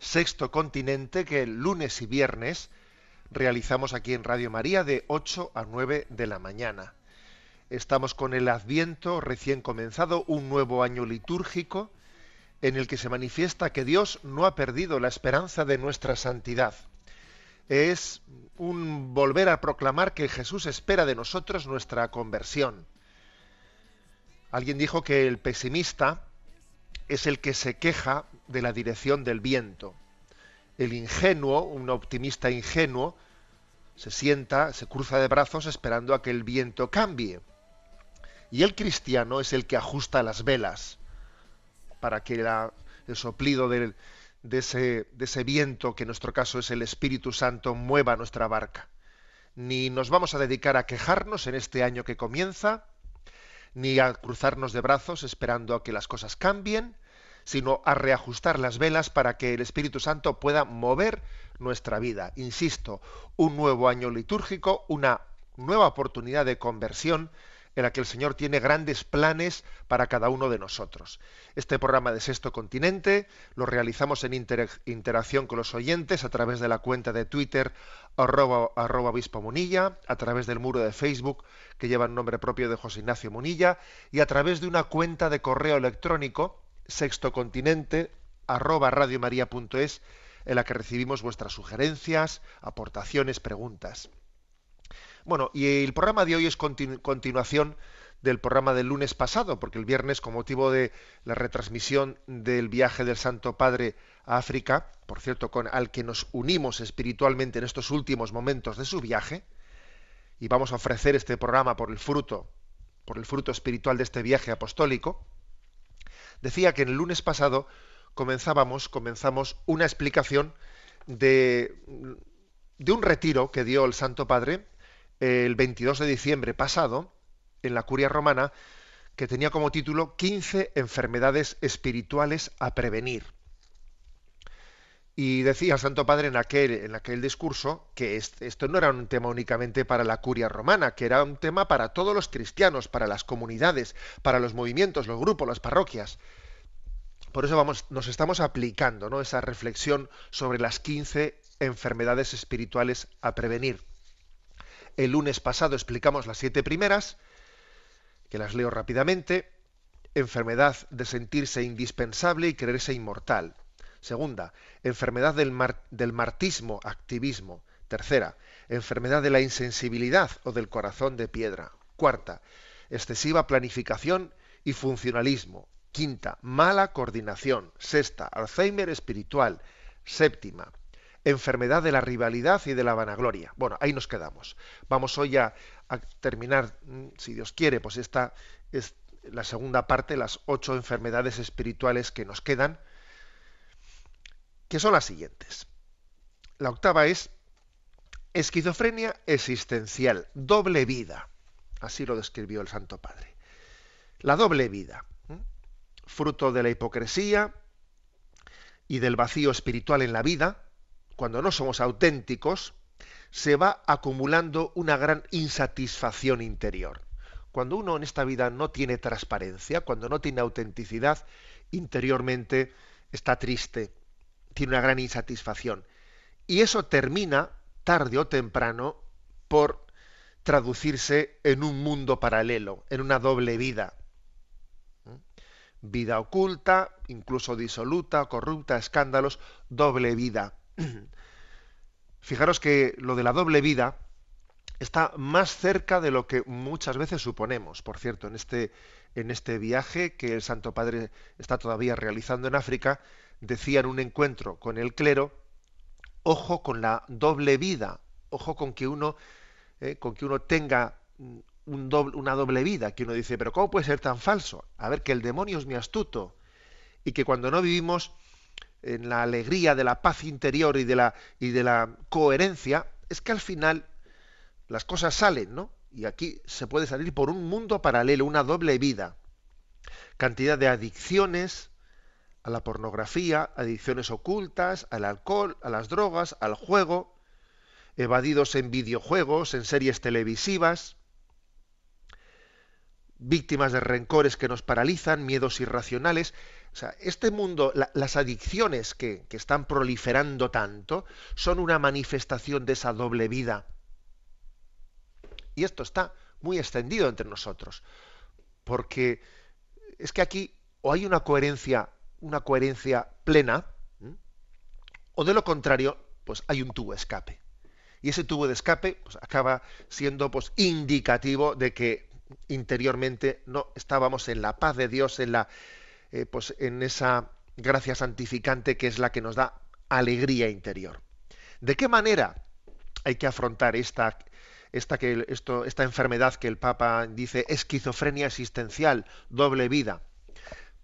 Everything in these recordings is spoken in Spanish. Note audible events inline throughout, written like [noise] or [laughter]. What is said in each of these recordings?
Sexto Continente que lunes y viernes realizamos aquí en Radio María de 8 a 9 de la mañana. Estamos con el Adviento recién comenzado, un nuevo año litúrgico en el que se manifiesta que Dios no ha perdido la esperanza de nuestra santidad. Es un volver a proclamar que Jesús espera de nosotros nuestra conversión. Alguien dijo que el pesimista es el que se queja de la dirección del viento. El ingenuo, un optimista ingenuo, se sienta, se cruza de brazos esperando a que el viento cambie. Y el cristiano es el que ajusta las velas para que el soplido de, ese, de ese viento, que en nuestro caso es el Espíritu Santo, mueva nuestra barca. Ni nos vamos a dedicar a quejarnos en este año que comienza, ni a cruzarnos de brazos esperando a que las cosas cambien, sino a reajustar las velas para que el Espíritu Santo pueda mover nuestra vida. Insisto, un nuevo año litúrgico, una nueva oportunidad de conversión en la que el Señor tiene grandes planes para cada uno de nosotros. Este programa de Sexto Continente lo realizamos en inter- interacción con los oyentes a través de la cuenta de Twitter arroba, arroba obispo Munilla, a través del muro de Facebook que lleva el nombre propio de José Ignacio Munilla y a través de una cuenta de correo electrónico sextocontinente arroba radiomaria.es en la que recibimos vuestras sugerencias, aportaciones, preguntas. Bueno, y el programa de hoy es continu- continuación del programa del lunes pasado, porque el viernes, con motivo de la retransmisión del viaje del Santo Padre a África, por cierto, con al que nos unimos espiritualmente en estos últimos momentos de su viaje, y vamos a ofrecer este programa por el fruto, por el fruto espiritual de este viaje apostólico, decía que en el lunes pasado comenzábamos, comenzamos una explicación de, de un retiro que dio el Santo Padre el 22 de diciembre pasado en la curia romana que tenía como título 15 enfermedades espirituales a prevenir. Y decía el Santo Padre en aquel, en aquel discurso que est- esto no era un tema únicamente para la curia romana, que era un tema para todos los cristianos, para las comunidades, para los movimientos, los grupos, las parroquias. Por eso vamos, nos estamos aplicando ¿no? esa reflexión sobre las 15 enfermedades espirituales a prevenir. El lunes pasado explicamos las siete primeras, que las leo rápidamente. Enfermedad de sentirse indispensable y creerse inmortal. Segunda, enfermedad del, del martismo, activismo. Tercera, enfermedad de la insensibilidad o del corazón de piedra. Cuarta, excesiva planificación y funcionalismo. Quinta, mala coordinación. Sexta, Alzheimer espiritual. Séptima, enfermedad de la rivalidad y de la vanagloria. Bueno, ahí nos quedamos. Vamos hoy a, terminar, mm, si Dios quiere, pues esta es la segunda parte, las ocho enfermedades espirituales que nos quedan, que son las siguientes. La octava es esquizofrenia existencial, doble vida. Así lo describió el Santo Padre. La doble vida, fruto de la hipocresía y del vacío espiritual en la vida, cuando no somos auténticos, se va acumulando una gran insatisfacción interior. Cuando uno en esta vida no tiene transparencia, cuando no tiene autenticidad, interiormente está triste, tiene una gran insatisfacción. Y eso termina, tarde o temprano, por traducirse en un mundo paralelo, en una doble vida. Vida oculta, incluso disoluta, corrupta, escándalos, doble vida. [clears throat] Fijaros que lo de la doble vida está más cerca de lo que muchas veces suponemos. Por cierto, en este, en este viaje que el Santo Padre está todavía realizando en África, decía en un encuentro con el clero, ojo con la doble vida, ojo con que uno, eh, con que uno tenga una doble vida, que uno dice, pero ¿cómo puede ser tan falso? A ver, que el demonio es muy astuto y que cuando no vivimos en la alegría de la paz interior y de la, y de la coherencia, es que al final las cosas salen, ¿no? Y aquí se puede salir por un mundo paralelo, una doble vida. Cantidad de adicciones a la pornografía, adicciones ocultas, al alcohol, a las drogas, al juego, evadidos en videojuegos, en series televisivas, víctimas de rencores que nos paralizan, miedos irracionales. O sea, este mundo, las adicciones que, están proliferando tanto, son una manifestación de esa doble vida. Y esto está muy extendido entre nosotros. Porque es que aquí o hay una coherencia, una coherencia plena, o de lo contrario, pues hay un tubo de escape. Y ese tubo de escape pues, acaba siendo pues, indicativo de que interiormente no estábamos en la paz de Dios, en la eh, pues en esa gracia santificante que es la que nos da alegría interior. ¿De qué manera hay que afrontar esta, esta, que, esto, esta enfermedad que el Papa dice esquizofrenia existencial, doble vida?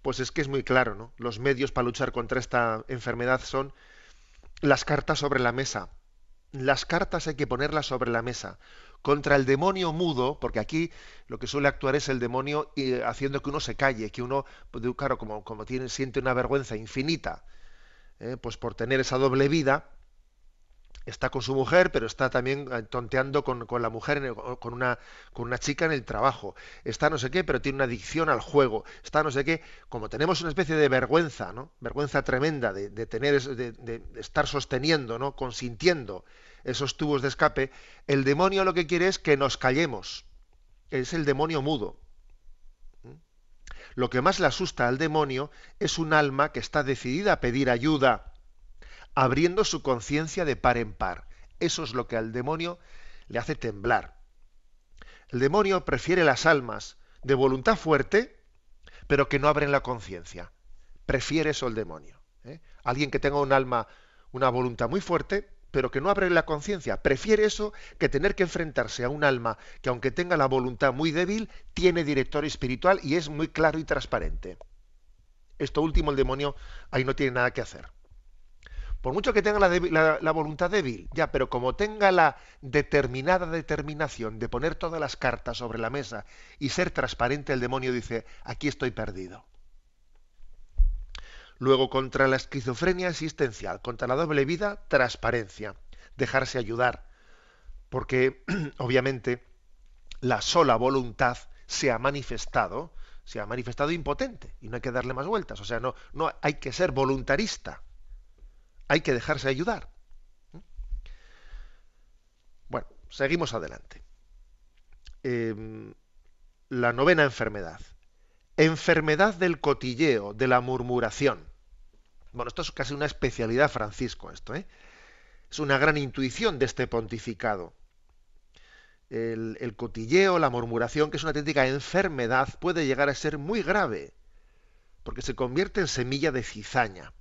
Pues es que es muy claro, ¿no? Los medios para luchar contra esta enfermedad son las cartas sobre la mesa. Las cartas hay que ponerlas sobre la mesa contra el demonio mudo, porque aquí lo que suele actuar es el demonio y haciendo que uno se calle, que uno, pues, claro, como, como tiene, siente una vergüenza infinita, ¿eh? pues por tener esa doble vida, está con su mujer, pero está también eh, tonteando con, la mujer, con, una, con una chica en el trabajo. Está no sé qué, pero tiene una adicción al juego. Está no sé qué. Como tenemos una especie de vergüenza, ¿no? Vergüenza tremenda de, tener, de, de, estar sosteniendo, ¿no? Consintiendo esos tubos de escape, el demonio lo que quiere es que nos callemos. Es el demonio mudo. Lo que más le asusta al demonio es un alma que está decidida a pedir ayuda, abriendo su conciencia de par en par. Eso es lo que al demonio le hace temblar. El demonio prefiere las almas de voluntad fuerte, pero que no abren la conciencia. Prefiere eso el demonio. ¿eh? Alguien que tenga un alma, una voluntad muy fuerte, pero que no abre la conciencia. Prefiere eso que tener que enfrentarse a un alma que aunque tenga la voluntad muy débil, tiene director espiritual y es muy claro y transparente. Esto último el demonio ahí no tiene nada que hacer. Por mucho que tenga la, la, voluntad débil, ya, pero como tenga la determinada determinación de poner todas las cartas sobre la mesa y ser transparente, el demonio dice, aquí estoy perdido. Luego, contra la esquizofrenia existencial, contra la doble vida, transparencia, dejarse ayudar. Porque, [clears throat] obviamente, la sola voluntad se ha manifestado, se ha manifestado impotente y no hay que darle más vueltas. O sea, no, hay que ser voluntarista. Hay que dejarse ayudar. Bueno, seguimos adelante. Em, la novena enfermedad Enfermedad del cotilleo, de la murmuración. Bueno, esto es casi una especialidad Francisco, esto, ¿eh? Es una gran intuición de este pontificado. El, cotilleo, la murmuración, que es una auténtica enfermedad, puede llegar a ser muy grave, porque se convierte en semilla de cizaña.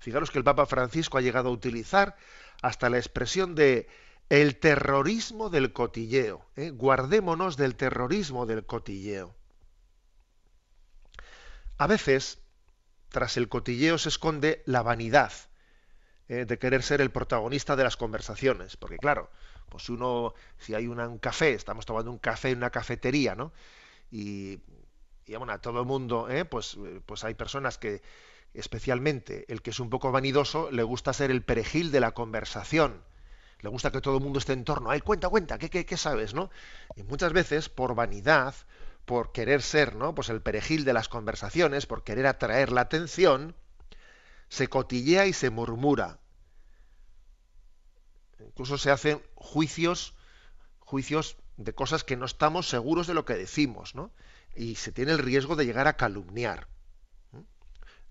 Fijaros que el Papa Francisco ha llegado a utilizar hasta la expresión de el terrorismo del cotilleo. ¿eh? Guardémonos del terrorismo del cotilleo. A veces, tras el cotilleo se esconde la vanidad eh, de querer ser el protagonista de las conversaciones, porque claro, pues uno, si hay un café, estamos tomando un café en una cafetería, ¿no? Y, bueno, a todo el mundo, ¿eh? pues, pues hay personas que, especialmente el que es un poco vanidoso, le gusta ser el perejil de la conversación. Le gusta que todo el mundo esté en torno. Ay, cuenta, cuenta, ¿qué, qué, qué sabes, no? Y muchas veces, por vanidad, por querer ser, ¿no? Pues el perejil de las conversaciones, por querer atraer la atención, se cotillea y se murmura. Incluso se hacen juicios, juicios de cosas que no estamos seguros de lo que decimos, ¿no? Y se tiene el riesgo de llegar a calumniar.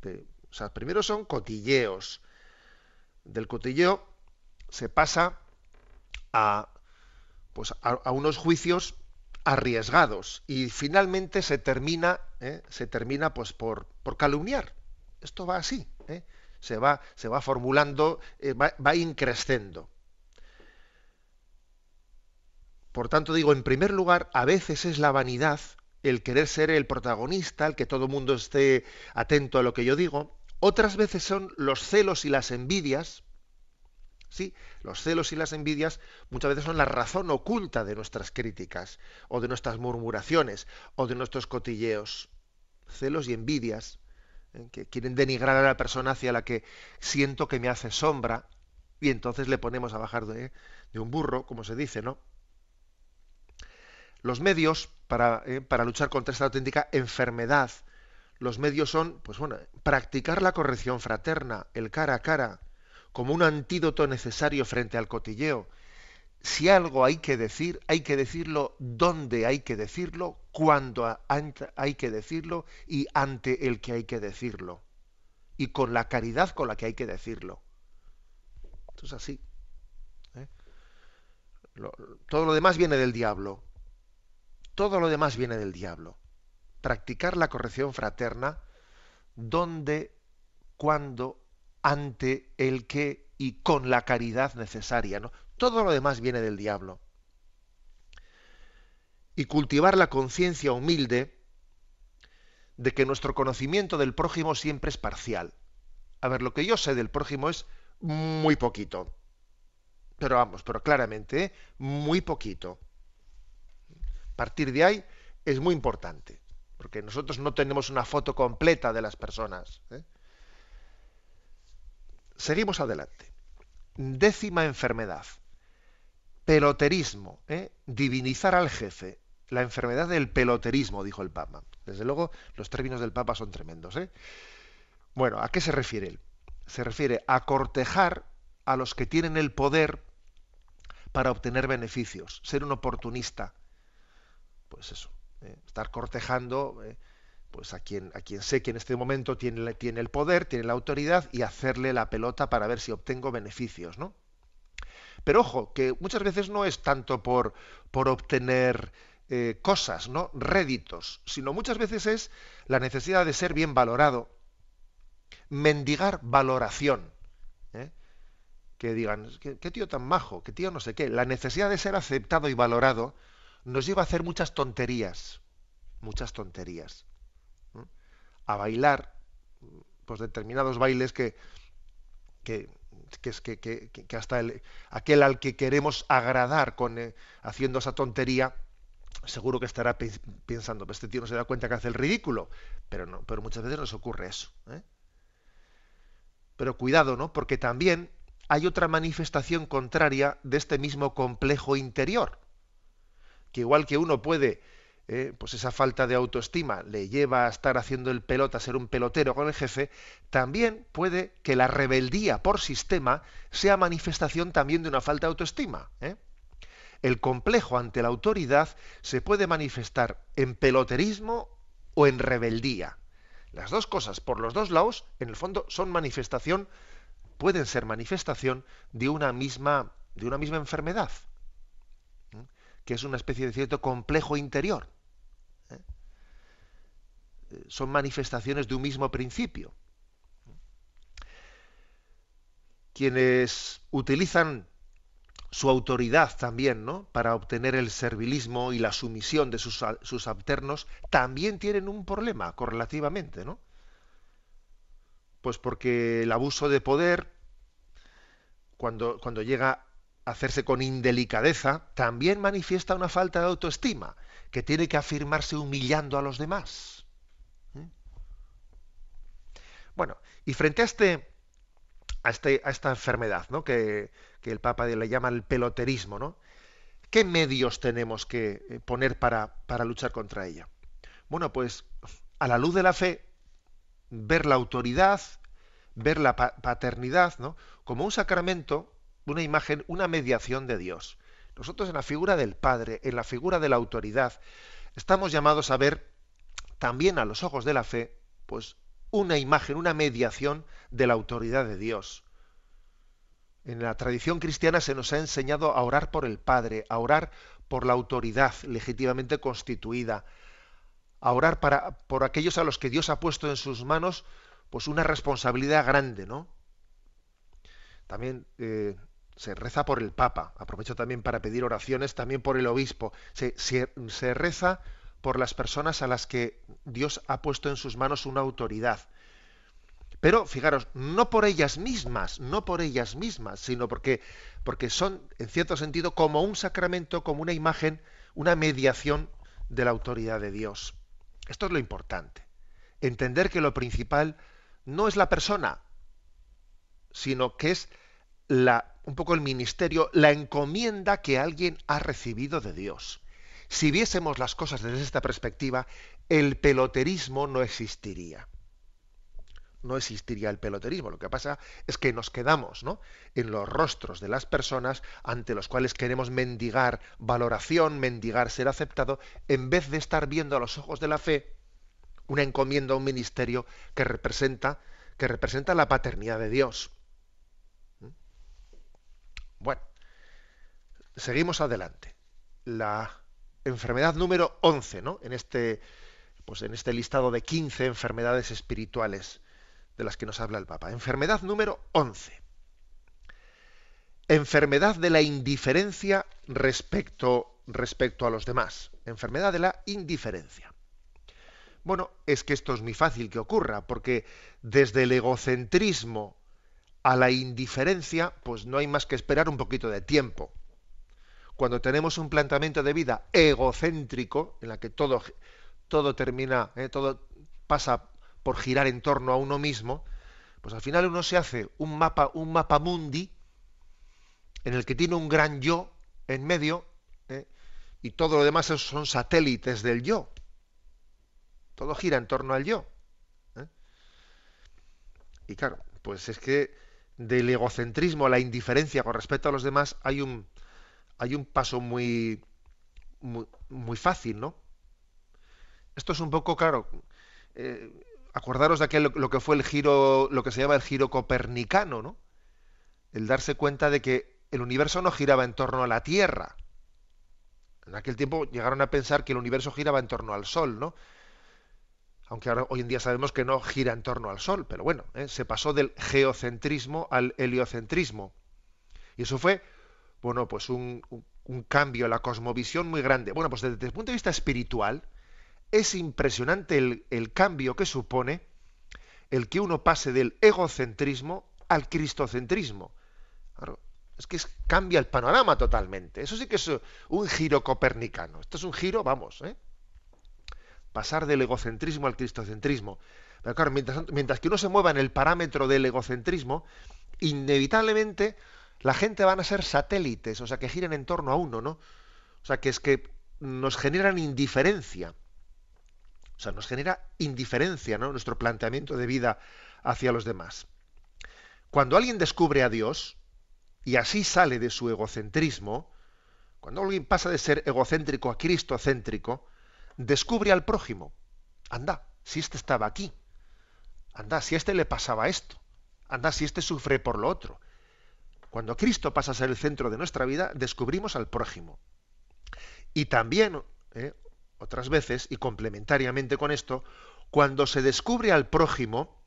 o sea, primero son cotilleos. Del cotilleo se pasa a, pues, a, unos juicios arriesgados y finalmente se termina, ¿eh? se termina pues, por, por, calumniar. Esto va así, ¿eh? se, va, se va formulando, eh, va, va. Por tanto, digo, en primer lugar, a veces es la vanidad el querer ser el protagonista, el que todo el mundo esté atento a lo que yo digo. Otras veces son los celos y las envidias. Sí, los celos y las envidias muchas veces son la razón oculta de nuestras críticas, o de nuestras murmuraciones, o de nuestros cotilleos. Celos y envidias, ¿eh? que quieren denigrar a la persona hacia la que siento que me hace sombra, y entonces le ponemos a bajar de, un burro, como se dice, ¿no? Los medios para, eh, para, luchar contra esta auténtica enfermedad, los medios son, pues bueno, practicar la corrección fraterna, el cara a cara, como un antídoto necesario frente al cotilleo. Si algo hay que decir, hay que decirlo dónde hay que decirlo, cuándo hay que decirlo y ante el que hay que decirlo. Y con la caridad con la que hay que decirlo. Esto es así. ¿eh? todo lo demás viene del diablo. Todo lo demás viene del diablo. Practicar la corrección fraterna donde, cuando, ante el que y con la caridad necesaria. ¿no? Todo lo demás viene del diablo. Y cultivar la conciencia humilde de que nuestro conocimiento del prójimo siempre es parcial. A ver, lo que yo sé del prójimo es muy poquito. Pero vamos, pero claramente, ¿eh? muy poquito partir de ahí es muy importante, porque nosotros no tenemos una foto completa de las personas. ¿eh? Seguimos adelante. Décima enfermedad. Peloterismo. ¿eh? Divinizar al jefe. La enfermedad del peloterismo, dijo el Papa. Desde luego, los términos del Papa son tremendos. ¿eh? Bueno, ¿a qué se refiere él? Se refiere a cortejar a los que tienen el poder para obtener beneficios, ser un oportunista, pues eso, eh, estar cortejando eh, pues a quien, a quien sé que en este momento tiene, tiene el poder, tiene la autoridad y hacerle la pelota para ver si obtengo beneficios, ¿no? Pero ojo, que muchas veces no es tanto por, por obtener eh, cosas, ¿no? réditos, sino muchas veces es la necesidad de ser bien valorado, mendigar valoración. Que digan, ¿qué, ¿qué, tío tan majo, qué tío no sé qué. La necesidad de ser aceptado y valorado nos lleva a hacer muchas tonterías, muchas tonterías. A bailar pues determinados bailes que, que, que, hasta el, aquel al que queremos agradar con eh, haciendo esa tontería, seguro que estará pensando, pues este tío no se da cuenta que hace el ridículo, pero no, pero muchas veces nos ocurre eso. ¿eh? Pero cuidado, ¿no? Porque también hay otra manifestación contraria de este mismo complejo interior que igual que uno puede, eh, pues esa falta de autoestima le lleva a estar haciendo el pelota, a ser un pelotero con el jefe, también puede que la rebeldía por sistema sea manifestación también de una falta de autoestima. ¿eh? El complejo ante la autoridad se puede manifestar en peloterismo o en rebeldía. Las dos cosas, por los dos lados, en el fondo son manifestación, pueden ser manifestación de una misma, de una misma enfermedad que es una especie de cierto complejo interior. Son manifestaciones de un mismo principio. Quienes utilizan su autoridad también, ¿no? Para obtener el servilismo y la sumisión de sus, sus alternos, también tienen un problema correlativamente, ¿no? Pues porque el abuso de poder, cuando, cuando llega hacerse con indelicadeza, también manifiesta una falta de autoestima, que tiene que afirmarse humillando a los demás. Bueno, y frente a este, a, este, a esta enfermedad, ¿no? que, que, el Papa le llama el peloterismo, ¿no? ¿Qué medios tenemos que eh, poner para, para luchar contra ella? Bueno, pues a la luz de la fe, ver la autoridad, ver la paternidad, ¿no? como un sacramento una imagen, una mediación de Dios. Nosotros en la figura del Padre, en la figura de la autoridad, estamos llamados a ver también a los ojos de la fe, pues una imagen, una mediación de la autoridad de Dios. En la tradición cristiana se nos ha enseñado a orar por el Padre, a orar por la autoridad legítimamente constituida, a orar para, por aquellos a los que Dios ha puesto en sus manos pues una responsabilidad grande, ¿no? También eh, se reza por el Papa, aprovecho también para pedir oraciones también por el obispo, se, se reza por las personas a las que Dios ha puesto en sus manos una autoridad. Pero fijaros, no por ellas mismas, no por ellas mismas, sino porque, porque son, en cierto sentido, como un sacramento, como una imagen, una mediación de la autoridad de Dios. Esto es lo importante. Entender que lo principal no es la persona, sino que es la, un poco el ministerio, la encomienda que alguien ha recibido de Dios. Si viésemos las cosas desde esta perspectiva, el peloterismo no existiría no existiría el peloterismo. Lo que pasa es que nos quedamos ¿no? en los rostros de las personas ante los cuales queremos mendigar valoración, mendigar ser aceptado, en vez de estar viendo a los ojos de la fe una encomienda, un ministerio que representa, que representa la paternidad de Dios. ¿Mm? Bueno, seguimos adelante. La enfermedad número 11, ¿no? En este, pues en este listado de 15 enfermedades espirituales de las que nos habla el Papa. Enfermedad número 11. Enfermedad de la indiferencia respecto, respecto a los demás. Enfermedad de la indiferencia. Bueno, es que esto es muy fácil que ocurra, porque desde el egocentrismo a la indiferencia, pues no hay más que esperar un poquito de tiempo. Cuando tenemos un planteamiento de vida egocéntrico, en la que todo, todo termina, eh, todo pasa por girar en torno a uno mismo, pues al final uno se hace un mapa, un mapa mundi en el que tiene un gran yo en medio ¿eh? y todo lo demás son satélites del yo. Todo gira en torno al yo. ¿eh? Y claro, pues es que del egocentrismo a la indiferencia con respecto a los demás hay un, hay un paso muy, muy, fácil, ¿no? Esto es un poco, claro, eh, acordaros de aquel lo que fue el giro, lo que se llama el giro copernicano, ¿no? El darse cuenta de que el universo no giraba en torno a la Tierra. En aquel tiempo llegaron a pensar que el universo giraba en torno al Sol, ¿no? Aunque ahora hoy en día sabemos que no gira en torno al Sol, pero bueno, ¿eh? se pasó del geocentrismo al heliocentrismo. Y eso fue, bueno, pues un, cambio la cosmovisión muy grande. Bueno, pues desde el punto de vista espiritual, es impresionante el, cambio que supone el que uno pase del egocentrismo al cristocentrismo. es que cambia el panorama totalmente. Eso sí que es un giro copernicano. Esto es un giro, vamos, ¿eh? pasar del egocentrismo al cristocentrismo. Pero claro, mientras, mientras, que uno se mueva en el parámetro del egocentrismo, inevitablemente la gente van a ser satélites, o sea, que giren en torno a uno, ¿no? O sea, que es que nos generan indiferencia. O sea, nos genera indiferencia, ¿no? Nuestro planteamiento de vida hacia los demás. Cuando alguien descubre a Dios y así sale de su egocentrismo, cuando alguien pasa de ser egocéntrico a cristocéntrico, descubre al prójimo. Anda, si este estaba aquí. Anda, si a este le pasaba esto. Anda, si este sufre por lo otro. Cuando Cristo pasa a ser el centro de nuestra vida, descubrimos al prójimo. Y también, ¿eh? otras veces, y complementariamente con esto, cuando se descubre al prójimo,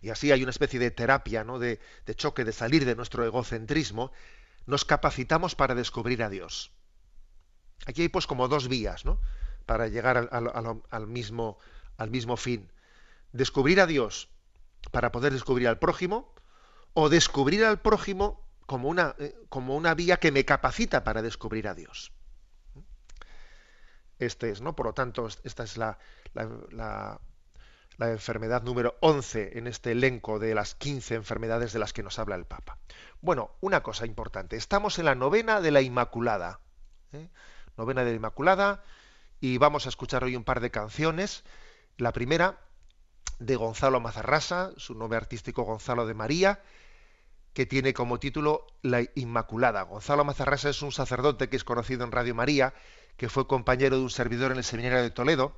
y así hay una especie de terapia, ¿no? de, choque, de salir de nuestro egocentrismo, nos capacitamos para descubrir a Dios. Aquí hay pues como dos vías, ¿no? Para llegar al, mismo, al mismo fin. Descubrir a Dios para poder descubrir al prójimo, o descubrir al prójimo como una, eh, como una vía que me capacita para descubrir a Dios este es, ¿no? Por lo tanto, esta es la, la, enfermedad número 11 en este elenco de las 15 enfermedades de las que nos habla el Papa. Bueno, una cosa importante, estamos en la novena de la Inmaculada. ¿eh? Novena de la Inmaculada y vamos a escuchar hoy un par de canciones. La primera de Gonzalo Mazarrasa, su nombre artístico Gonzalo de María, que tiene como título La Inmaculada. Gonzalo Mazarrasa es un sacerdote que es conocido en Radio María que fue compañero de un servidor en el seminario de Toledo.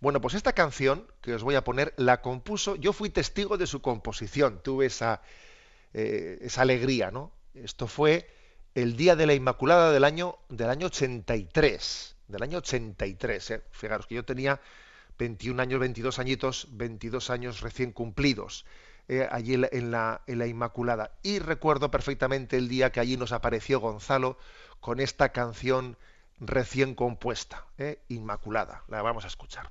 Bueno, pues esta canción que os voy a poner la compuso, yo fui testigo de su composición, tuve esa, eh, esa alegría, ¿no? Esto fue el día de la Inmaculada del año, del año 83, del año 83, ¿eh? Fijaros que yo tenía 21 años, 22 añitos, 22 años recién cumplidos. Eh, allí en la, en la, Inmaculada. Y recuerdo perfectamente el día que allí nos apareció Gonzalo con esta canción recién compuesta, eh, Inmaculada. La vamos a escuchar.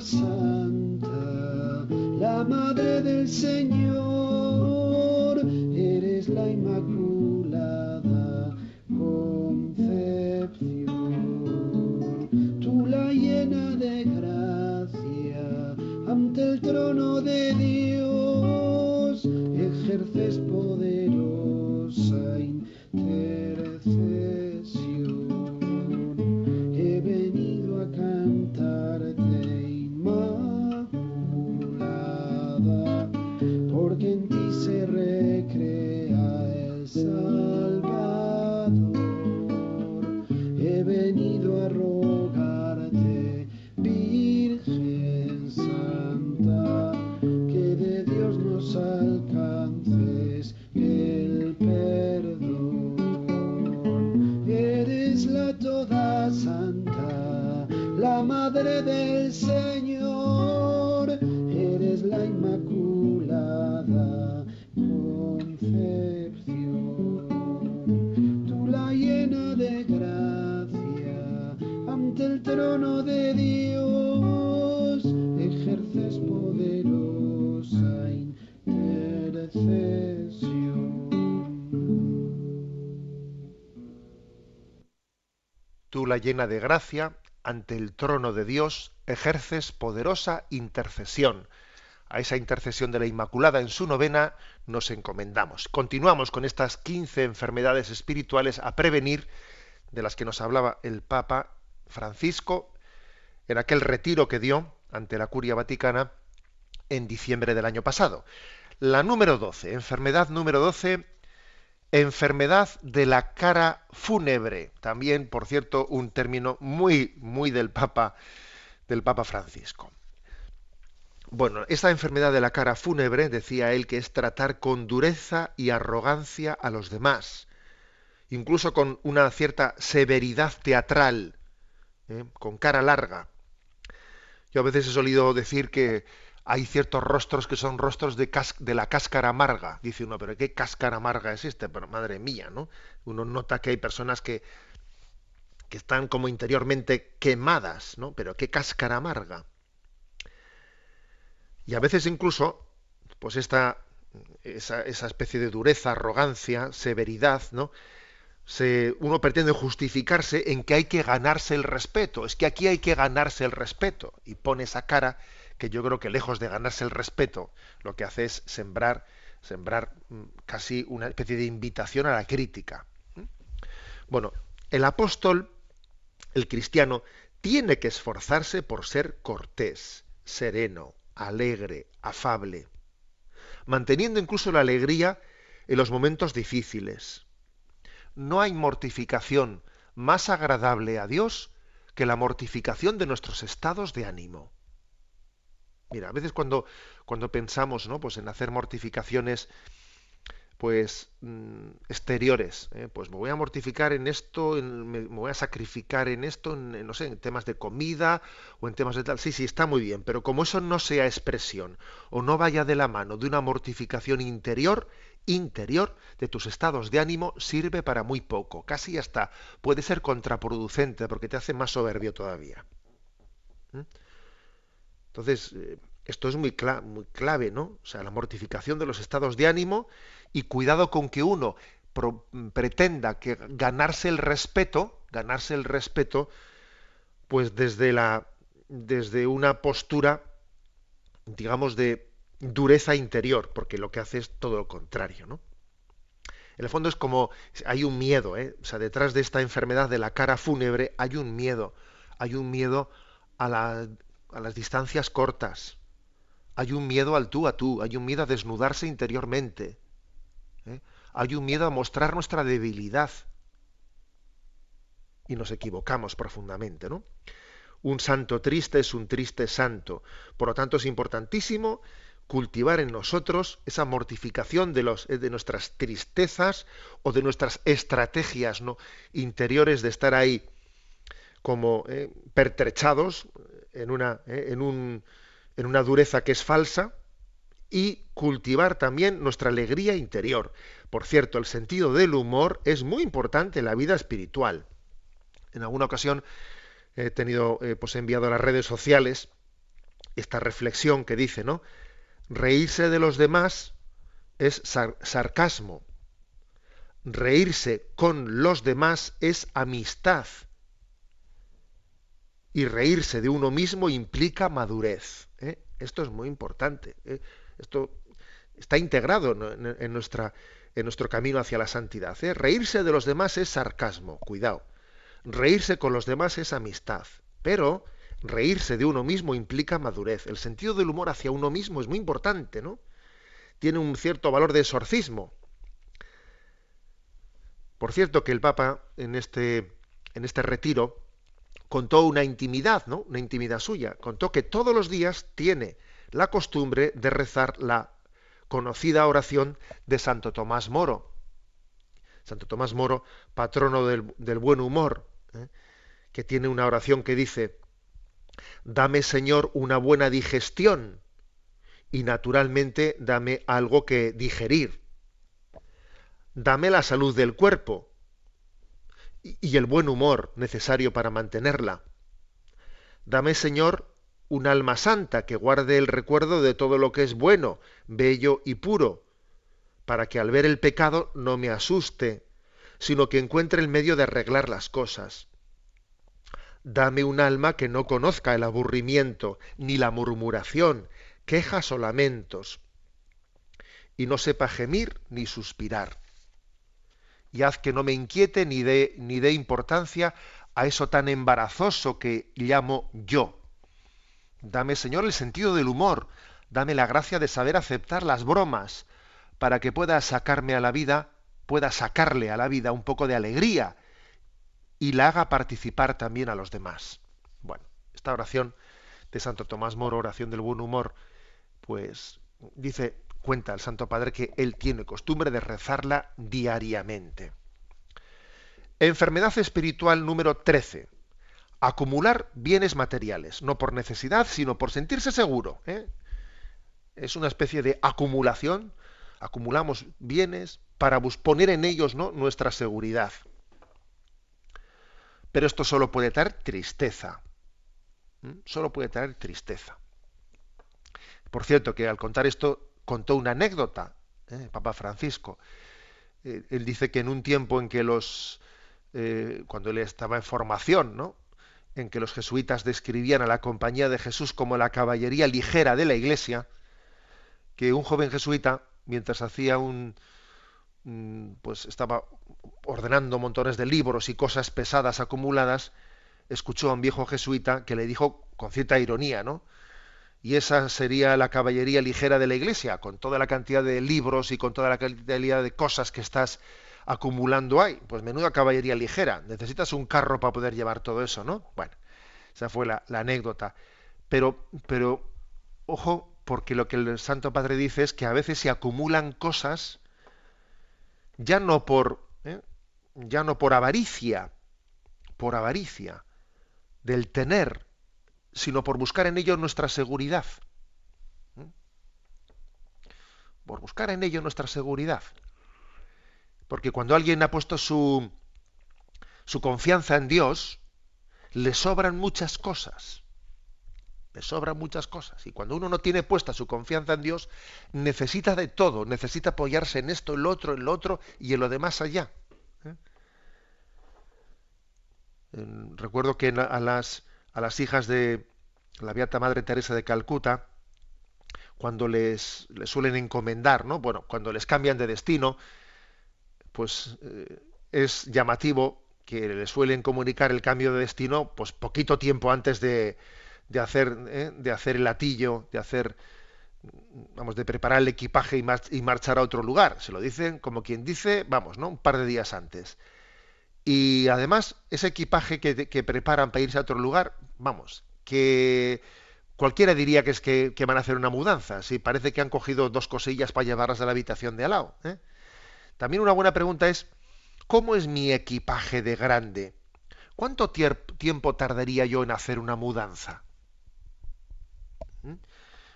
Santa, la Madre del Señor. Llena de gracia, ante el trono de Dios ejerces poderosa intercesión. A esa intercesión de la Inmaculada en su novena nos encomendamos. Continuamos con estas 15 enfermedades espirituales a prevenir de las que nos hablaba el Papa Francisco en aquel retiro que dio ante la Curia Vaticana en diciembre del año pasado. La número 12, enfermedad número 12, Enfermedad de la cara fúnebre, también, por cierto, un término muy, muy del Papa, del Papa Francisco. Bueno, esta enfermedad de la cara fúnebre, decía él, que es tratar con dureza y arrogancia a los demás, incluso con una cierta severidad teatral, ¿eh? con cara larga. Yo a veces he solido decir que hay ciertos rostros que son rostros de, de, la cáscara amarga. Dice uno, pero ¿qué cáscara amarga es este? Pero madre mía, ¿no? Uno nota que hay personas que, que están como interiormente quemadas, ¿no? Pero ¿qué cáscara amarga? Y a veces incluso, pues esta, esa, esa especie de dureza, arrogancia, severidad, ¿no? Se, uno pretende justificarse en que hay que ganarse el respeto. Es que aquí hay que ganarse el respeto. Y pone esa cara que yo creo que lejos de ganarse el respeto, lo que hace es sembrar, sembrar mm, casi una especie de invitación a la crítica. Bueno, el apóstol, el cristiano, tiene que esforzarse por ser cortés, sereno, alegre, afable, manteniendo incluso la alegría en los momentos difíciles. No hay mortificación más agradable a Dios que la mortificación de nuestros estados de ánimo. Mira, a veces cuando, cuando pensamos ¿no? pues en hacer mortificaciones pues mm, exteriores. ¿eh? Pues me voy a mortificar en esto, me, voy a sacrificar en esto, en, no sé, en temas de comida o en temas de tal. Sí, sí, está muy bien, pero como eso no sea expresión o no vaya de la mano de una mortificación interior, interior de tus estados de ánimo sirve para muy poco, casi hasta puede ser contraproducente porque te hace más soberbio todavía. Entonces, eh, esto es muy, muy clave, ¿no? O sea, la mortificación de los estados de ánimo y cuidado con que uno pretenda que ganarse el respeto, ganarse el respeto, pues desde la desde una postura, digamos, de dureza interior, porque lo que hace es todo lo contrario, ¿no? En el fondo es como hay un miedo, ¿eh? o sea, detrás de esta enfermedad de la cara fúnebre hay un miedo, hay un miedo a, a las distancias cortas, hay un miedo al tú a tú, hay un miedo a desnudarse interiormente, ¿eh? Hay un miedo a mostrar nuestra debilidad. Y nos equivocamos profundamente, ¿no? Un santo triste es un triste santo. Por lo tanto, es importantísimo cultivar en nosotros esa mortificación de, los, de nuestras tristezas o de nuestras estrategias ¿no? interiores de estar ahí como eh, pertrechados en una, eh, en, un, en una dureza que es falsa, y cultivar también nuestra alegría interior. Por cierto, el sentido del humor es muy importante en la vida espiritual. En alguna ocasión he tenido eh, pues enviado a las redes sociales esta reflexión que dice, ¿no? Reírse de los demás es sarcasmo. Reírse con los demás es amistad. Y reírse de uno mismo implica madurez. ¿eh? Esto es muy importante. ¿eh? Esto está integrado en, nuestro camino hacia la santidad. ¿eh? Reírse de los demás es sarcasmo, cuidado. Reírse con los demás es amistad. Pero reírse de uno mismo implica madurez. El sentido del humor hacia uno mismo es muy importante, ¿no? Tiene un cierto valor de exorcismo. Por cierto que el Papa en este, en este retiro contó una intimidad, ¿no? Una intimidad suya. Contó que todos los días tiene la costumbre de rezar la conocida oración de Santo Tomás Moro. Santo Tomás Moro, patrono del, buen humor, ¿eh? que tiene una oración que dice, dame Señor una buena digestión y naturalmente dame algo que digerir. Dame la salud del cuerpo y el buen humor necesario para mantenerla. Dame Señor un alma santa que guarde el recuerdo de todo lo que es bueno, bello y puro, para que al ver el pecado no me asuste, sino que encuentre el medio de arreglar las cosas. Dame un alma que no conozca el aburrimiento, ni la murmuración, quejas o lamentos, y no sepa gemir ni suspirar. Y haz que no me inquiete ni dé ni dé importancia a eso tan embarazoso que llamo yo Dame, Señor, el sentido del humor. Dame la gracia de saber aceptar las bromas para que pueda sacarme a la vida, pueda sacarle a la vida un poco de alegría y la haga participar también a los demás. Bueno, esta oración de Santo Tomás Moro, oración del buen humor, pues dice, cuenta el Santo Padre que él tiene costumbre de rezarla diariamente. Enfermedad espiritual número 13 acumular bienes materiales, no por necesidad, sino por sentirse seguro. ¿eh? Es una especie de acumulación, acumulamos bienes para poner en ellos ¿no? nuestra seguridad. Pero esto solo puede traer tristeza. Solo puede traer tristeza. Por cierto, que al contar esto contó una anécdota, ¿eh? Papa Francisco. Eh, él dice que en un tiempo en que los, cuando él estaba en formación, ¿no? en que los jesuitas describían a la compañía de Jesús como la caballería ligera de la iglesia, que un joven jesuita, mientras hacía un, pues estaba ordenando montones de libros y cosas pesadas acumuladas, escuchó a un viejo jesuita que le dijo con cierta ironía, ¿no? Y esa sería la caballería ligera de la iglesia, con toda la cantidad de libros y con toda la cantidad de cosas que estás acumulando hay. Pues menuda caballería ligera. Necesitas un carro para poder llevar todo eso, ¿no? Bueno, esa fue la, anécdota. Pero, pero, ojo, porque lo que el Santo Padre dice es que a veces se acumulan cosas ya no por, ¿eh? ya no por avaricia, por avaricia del tener, sino por buscar en ello nuestra seguridad. ¿Mm? Por buscar en ello nuestra seguridad. Porque cuando alguien ha puesto su, su confianza en Dios, le sobran muchas cosas. Le sobran muchas cosas. Y cuando uno no tiene puesta su confianza en Dios, necesita de todo. Necesita apoyarse en esto, en lo otro, en lo otro y en lo demás allá. ¿eh? Recuerdo que a las, a las hijas de la Beata Madre Teresa de Calcuta, cuando les, suelen encomendar, ¿no? Bueno, cuando les cambian de destino, pues eh, es llamativo que le suelen comunicar el cambio de destino pues poquito tiempo antes de, de hacer ¿eh? de hacer el latillo de hacer vamos de preparar el equipaje y, y, marchar a otro lugar se lo dicen como quien dice vamos no un par de días antes y además ese equipaje que, preparan para irse a otro lugar vamos que cualquiera diría que es que, van a hacer una mudanza si parece que han cogido dos cosillas para llevarlas a la habitación de al lado ¿eh? también una buena pregunta es ¿Cómo es mi equipaje de grande? ¿Cuánto tiempo tardaría yo en hacer una mudanza? ¿Mm?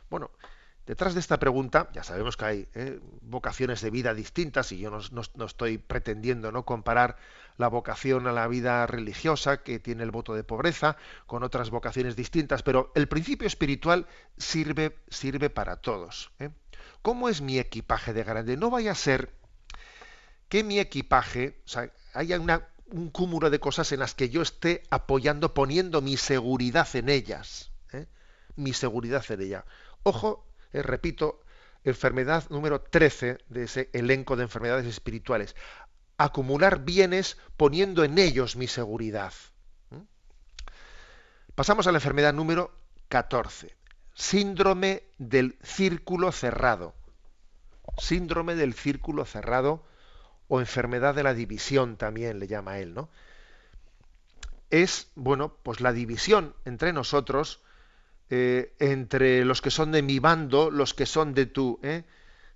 Bueno, detrás de esta pregunta, ya sabemos que hay ¿eh? vocaciones de vida distintas y yo no, estoy pretendiendo no comparar la vocación a la vida religiosa que tiene el voto de pobreza con otras vocaciones distintas, pero el principio espiritual sirve, sirve para todos. ¿eh? ¿Cómo es mi equipaje de grande? No vaya a ser que mi equipaje, haya un cúmulo de cosas en las que yo esté apoyando, poniendo mi seguridad en ellas. ¿eh? Mi seguridad en ella. Ojo, eh, repito, enfermedad número 13 de ese elenco de enfermedades espirituales. Acumular bienes poniendo en ellos mi seguridad. Pasamos a la enfermedad número 14. Síndrome del círculo cerrado. Síndrome del círculo cerrado o enfermedad de la división también le llama él, ¿no? Es, bueno, pues la división entre nosotros, eh, entre los que son de mi bando, los que son de tu, ¿eh?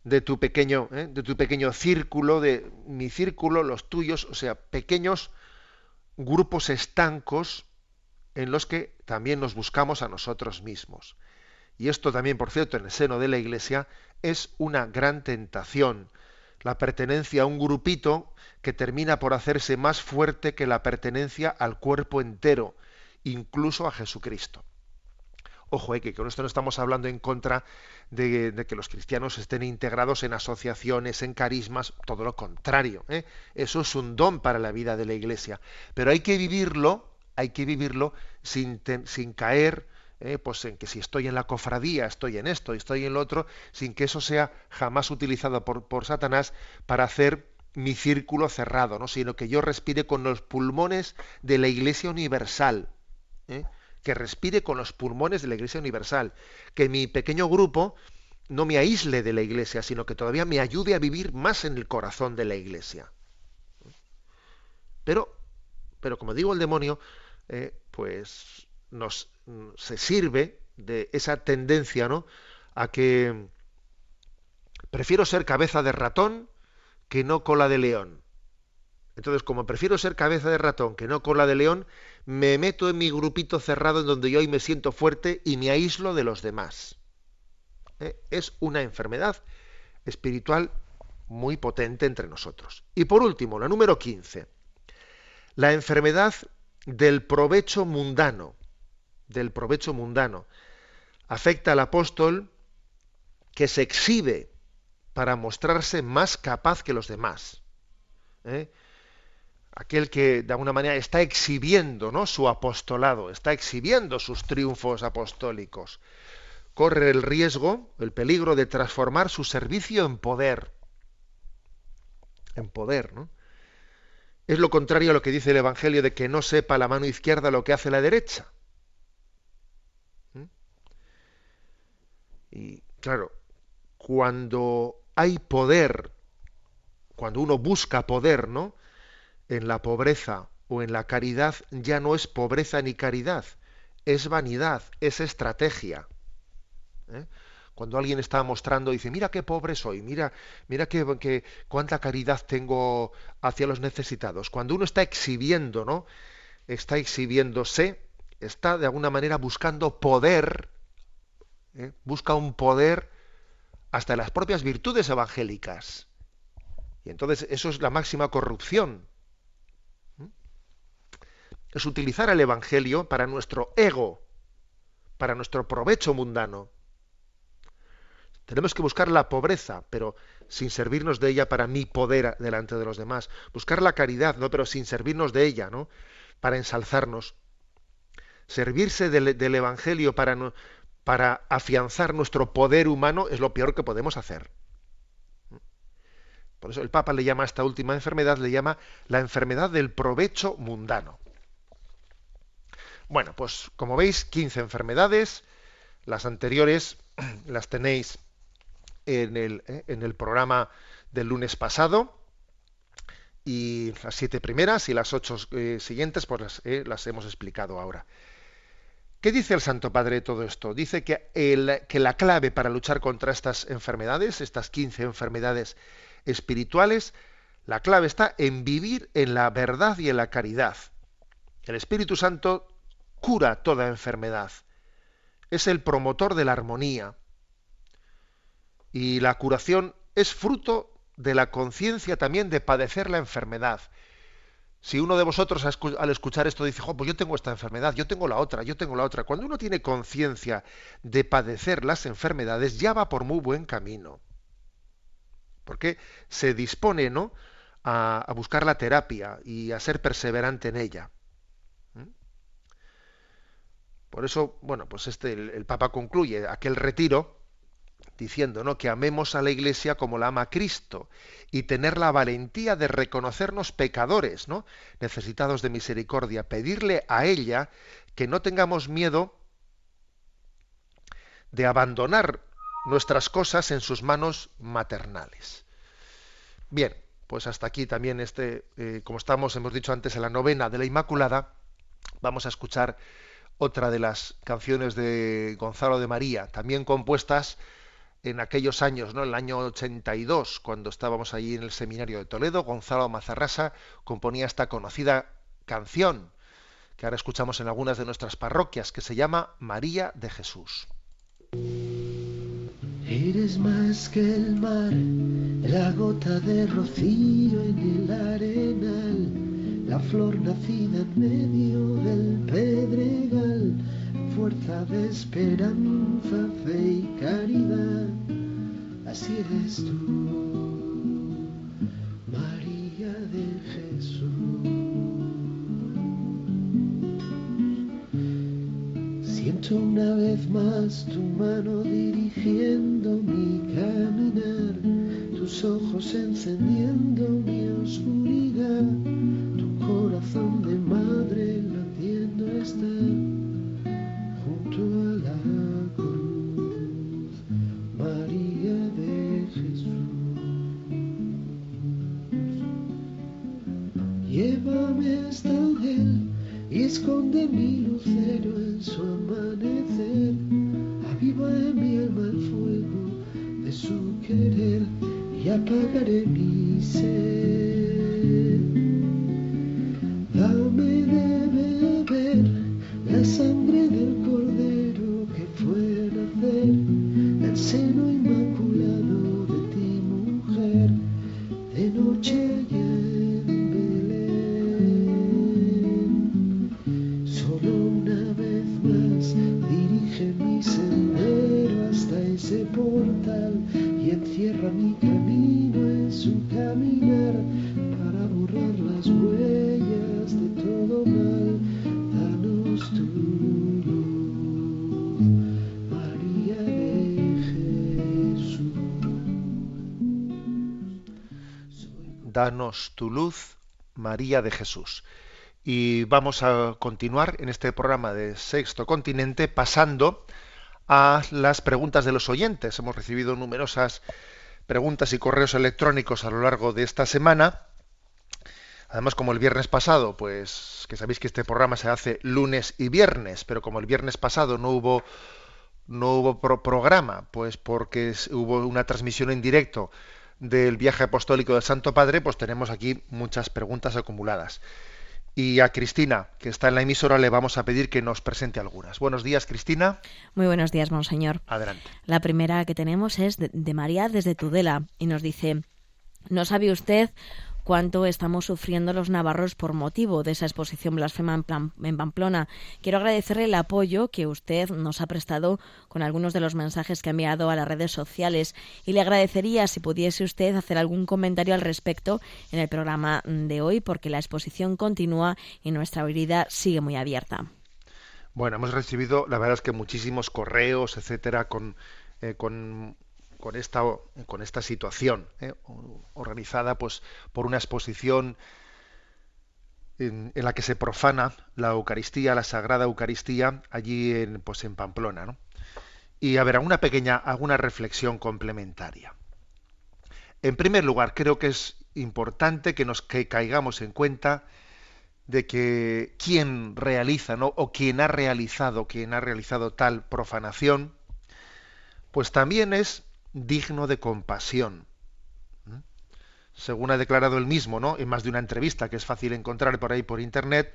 De tu pequeño, ¿eh? de tu pequeño círculo, de mi círculo, los tuyos, o sea, pequeños grupos estancos en los que también nos buscamos a nosotros mismos. Y esto también, por cierto, en el seno de la Iglesia es una gran tentación la pertenencia a un grupito que termina por hacerse más fuerte que la pertenencia al cuerpo entero, incluso a Jesucristo. Ojo, eh, que con esto no estamos hablando en contra de, que los cristianos estén integrados en asociaciones, en carismas, todo lo contrario. Eh. Eso es un don para la vida de la Iglesia. Pero hay que vivirlo, hay que vivirlo sin, caer eh, pues en que si estoy en la cofradía, estoy en esto, estoy en lo otro, sin que eso sea jamás utilizado por, por Satanás para hacer mi círculo cerrado, ¿no? sino que yo respire con los pulmones de la Iglesia Universal. ¿eh? Que respire con los pulmones de la Iglesia Universal. Que mi pequeño grupo no me aísle de la Iglesia, sino que todavía me ayude a vivir más en el corazón de la Iglesia. Pero, pero como digo el demonio, eh, pues nos Mm, se sirve de esa tendencia, ¿no? A que prefiero ser cabeza de ratón que no cola de león. Entonces, como prefiero ser cabeza de ratón que no cola de león, me meto en mi grupito cerrado en donde yo hoy me siento fuerte y me aíslo de los demás. ¿Eh? Es una enfermedad espiritual muy potente entre nosotros. Y por último, la número 15, la enfermedad del provecho mundano del provecho mundano. Afecta al apóstol que se exhibe para mostrarse más capaz que los demás. ¿eh? Aquel que de alguna manera está exhibiendo ¿no? su apostolado, está exhibiendo sus triunfos apostólicos. Corre el riesgo, el peligro de transformar su servicio en poder. En poder, ¿no? Es lo contrario a lo que dice el Evangelio de que no sepa la mano izquierda lo que hace la derecha. Y claro, cuando hay poder, cuando uno busca poder, ¿no? En la pobreza o en la caridad ya no es pobreza ni caridad, es vanidad, es estrategia. ¿eh? Cuando alguien está mostrando, dice, mira qué pobre soy, mira, mira qué, cuánta caridad tengo hacia los necesitados. Cuando uno está exhibiendo, ¿no? Está exhibiéndose, está de alguna manera buscando poder, ¿eh? busca un poder hasta las propias virtudes evangélicas. Y entonces eso es la máxima corrupción. Es utilizar el Evangelio para nuestro ego, para nuestro provecho mundano. Tenemos que buscar la pobreza, pero sin servirnos de ella para mi poder delante de los demás. Buscar la caridad, ¿no? Pero sin servirnos de ella, ¿no? Para ensalzarnos. Servirse del, Evangelio para, para afianzar nuestro poder humano es lo peor que podemos hacer. Por eso el Papa le llama a esta última enfermedad, le llama la enfermedad del provecho mundano. Bueno, pues como veis, 15 enfermedades. Las anteriores [clears throat] las tenéis en el, eh, en el programa del lunes pasado y las siete primeras y las ocho eh, siguientes pues las, eh, las, hemos explicado ahora. ¿Qué dice el Santo Padre de todo esto? Dice que, el, que la clave para luchar contra estas enfermedades, estas 15 enfermedades espirituales, la clave está en vivir en la verdad y en la caridad. El Espíritu Santo cura toda enfermedad. Es el promotor de la armonía. Y la curación es fruto de la conciencia también de padecer la enfermedad. Si uno de vosotros al escuchar esto dice, pues yo tengo esta enfermedad, yo tengo la otra, yo tengo la otra, cuando uno tiene conciencia de padecer las enfermedades, ya va por muy buen camino. Porque se dispone ¿no? a, buscar la terapia y a ser perseverante en ella. Por eso, bueno, pues este, el Papa concluye aquel retiro diciendo ¿no? que amemos a la Iglesia como la ama Cristo y tener la valentía de reconocernos pecadores, ¿no? necesitados de misericordia, pedirle a ella que no tengamos miedo de abandonar nuestras cosas en sus manos maternales. Bien, pues hasta aquí también este, eh, como estamos, hemos dicho antes, en la novena de la Inmaculada, vamos a escuchar otra de las canciones de Gonzalo de María, también compuestas en aquellos años, ¿no? En el año 82, cuando estábamos allí en el seminario de Toledo, Gonzalo Mazarrasa componía esta conocida canción que ahora escuchamos en algunas de nuestras parroquias, que se llama María de Jesús. Eres más que el mar, la gota de rocío en el arenal, la flor nacida en medio del pedregal fuerza de esperanza, fe y caridad. Así eres tú, María de Jesús. Siento una vez más tu mano dirigiendo mi caminar, tus ojos encendiendo mi oscuridad, tu corazón Danos tu luz, María de Jesús. Y vamos a continuar en este programa de Sexto Continente pasando a las preguntas de los oyentes. Hemos recibido numerosas preguntas y correos electrónicos a lo largo de esta semana. Además, como el viernes pasado, pues que sabéis que este programa se hace lunes y viernes, pero como el viernes pasado no hubo no hubo programa, pues porque hubo una transmisión en directo del viaje apostólico del Santo Padre, pues tenemos aquí muchas preguntas acumuladas. Y a Cristina, que está en la emisora, le vamos a pedir que nos presente algunas. Buenos días, Cristina. Muy buenos días, monseñor. Adelante. La primera que tenemos es de María desde Tudela y nos dice, ¿no sabe usted cuánto estamos sufriendo los navarros por motivo de esa exposición blasfema en, Pamplona. Quiero agradecerle el apoyo que usted nos ha prestado con algunos de los mensajes que ha enviado a las redes sociales y le agradecería si pudiese usted hacer algún comentario al respecto en el programa de hoy porque la exposición continúa y nuestra herida sigue muy abierta. Bueno, hemos recibido, la verdad es que muchísimos correos, etcétera, con, eh, con con esta, con esta situación ¿eh? organizada pues, por una exposición en, la que se profana la Eucaristía, la Sagrada Eucaristía, allí en, pues, en Pamplona. ¿no? Y a ver, una pequeña, alguna reflexión complementaria. En primer lugar, creo que es importante que nos que caigamos en cuenta de que quien realiza, ¿no? o quien ha realizado, quien ha realizado tal profanación, pues también es digno de compasión. ¿Mm? Según ha declarado él mismo, ¿no? En más de una entrevista que es fácil encontrar por ahí por internet,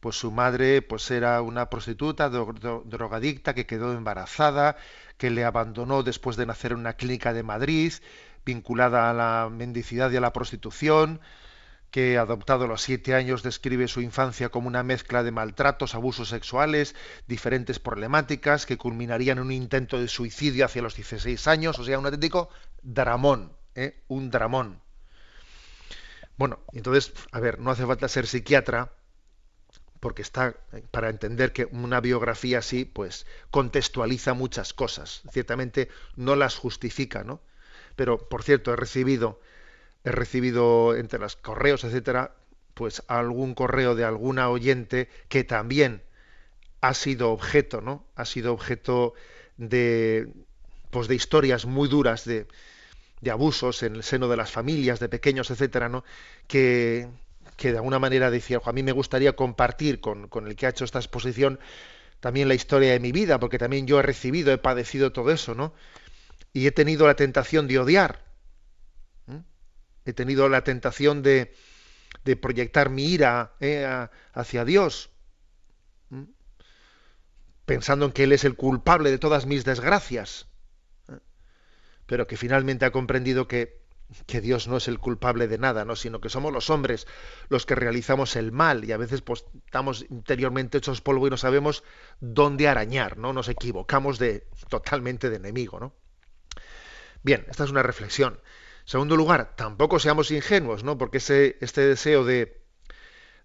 pues su madre pues era una prostituta drogadicta que quedó embarazada, que le abandonó después de nacer en una clínica de Madrid, vinculada a la mendicidad y a la prostitución, que adoptado a los siete años describe su infancia como una mezcla de maltratos, abusos sexuales, diferentes problemáticas que culminarían en un intento de suicidio hacia los 16 años, o sea, un auténtico dramón, ¿eh? un dramón. Bueno, entonces, a ver, no hace falta ser psiquiatra, porque está eh, para entender que una biografía así, pues, contextualiza muchas cosas. Ciertamente no las justifica, ¿no? Pero, por cierto, he recibido he recibido entre los correos, etcétera, pues algún correo de alguna oyente que también ha sido objeto, ¿no? Ha sido objeto de pues de historias muy duras de, de abusos en el seno de las familias, de pequeños, etcétera, ¿no? Que, que de alguna manera decía, a mí me gustaría compartir con, con el que ha hecho esta exposición también la historia de mi vida, porque también yo he recibido, he padecido todo eso, ¿no? Y he tenido la tentación de odiar, he tenido la tentación de, de proyectar mi ira eh, hacia Dios, pensando en que Él es el culpable de todas mis desgracias, ¿eh? pero que finalmente ha comprendido que, que, Dios no es el culpable de nada, ¿no? sino que somos los hombres los que realizamos el mal y a veces pues, estamos interiormente hechos polvo y no sabemos dónde arañar, ¿no? nos equivocamos de totalmente de enemigo. ¿no? Bien, esta es una reflexión. Segundo lugar, tampoco seamos ingenuos, ¿no? Porque ese, este deseo de,